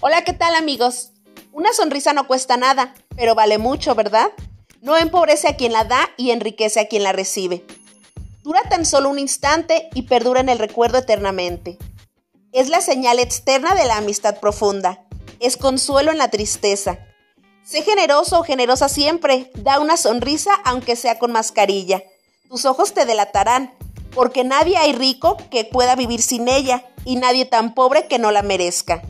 Hola, ¿qué tal amigos? Una sonrisa no cuesta nada, pero vale mucho, ¿verdad? No empobrece a quien la da y enriquece a quien la recibe. Dura tan solo un instante y perdura en el recuerdo eternamente. Es la señal externa de la amistad profunda. Es consuelo en la tristeza. Sé generoso o generosa siempre. Da una sonrisa aunque sea con mascarilla. Tus ojos te delatarán, porque nadie hay rico que pueda vivir sin ella y nadie tan pobre que no la merezca.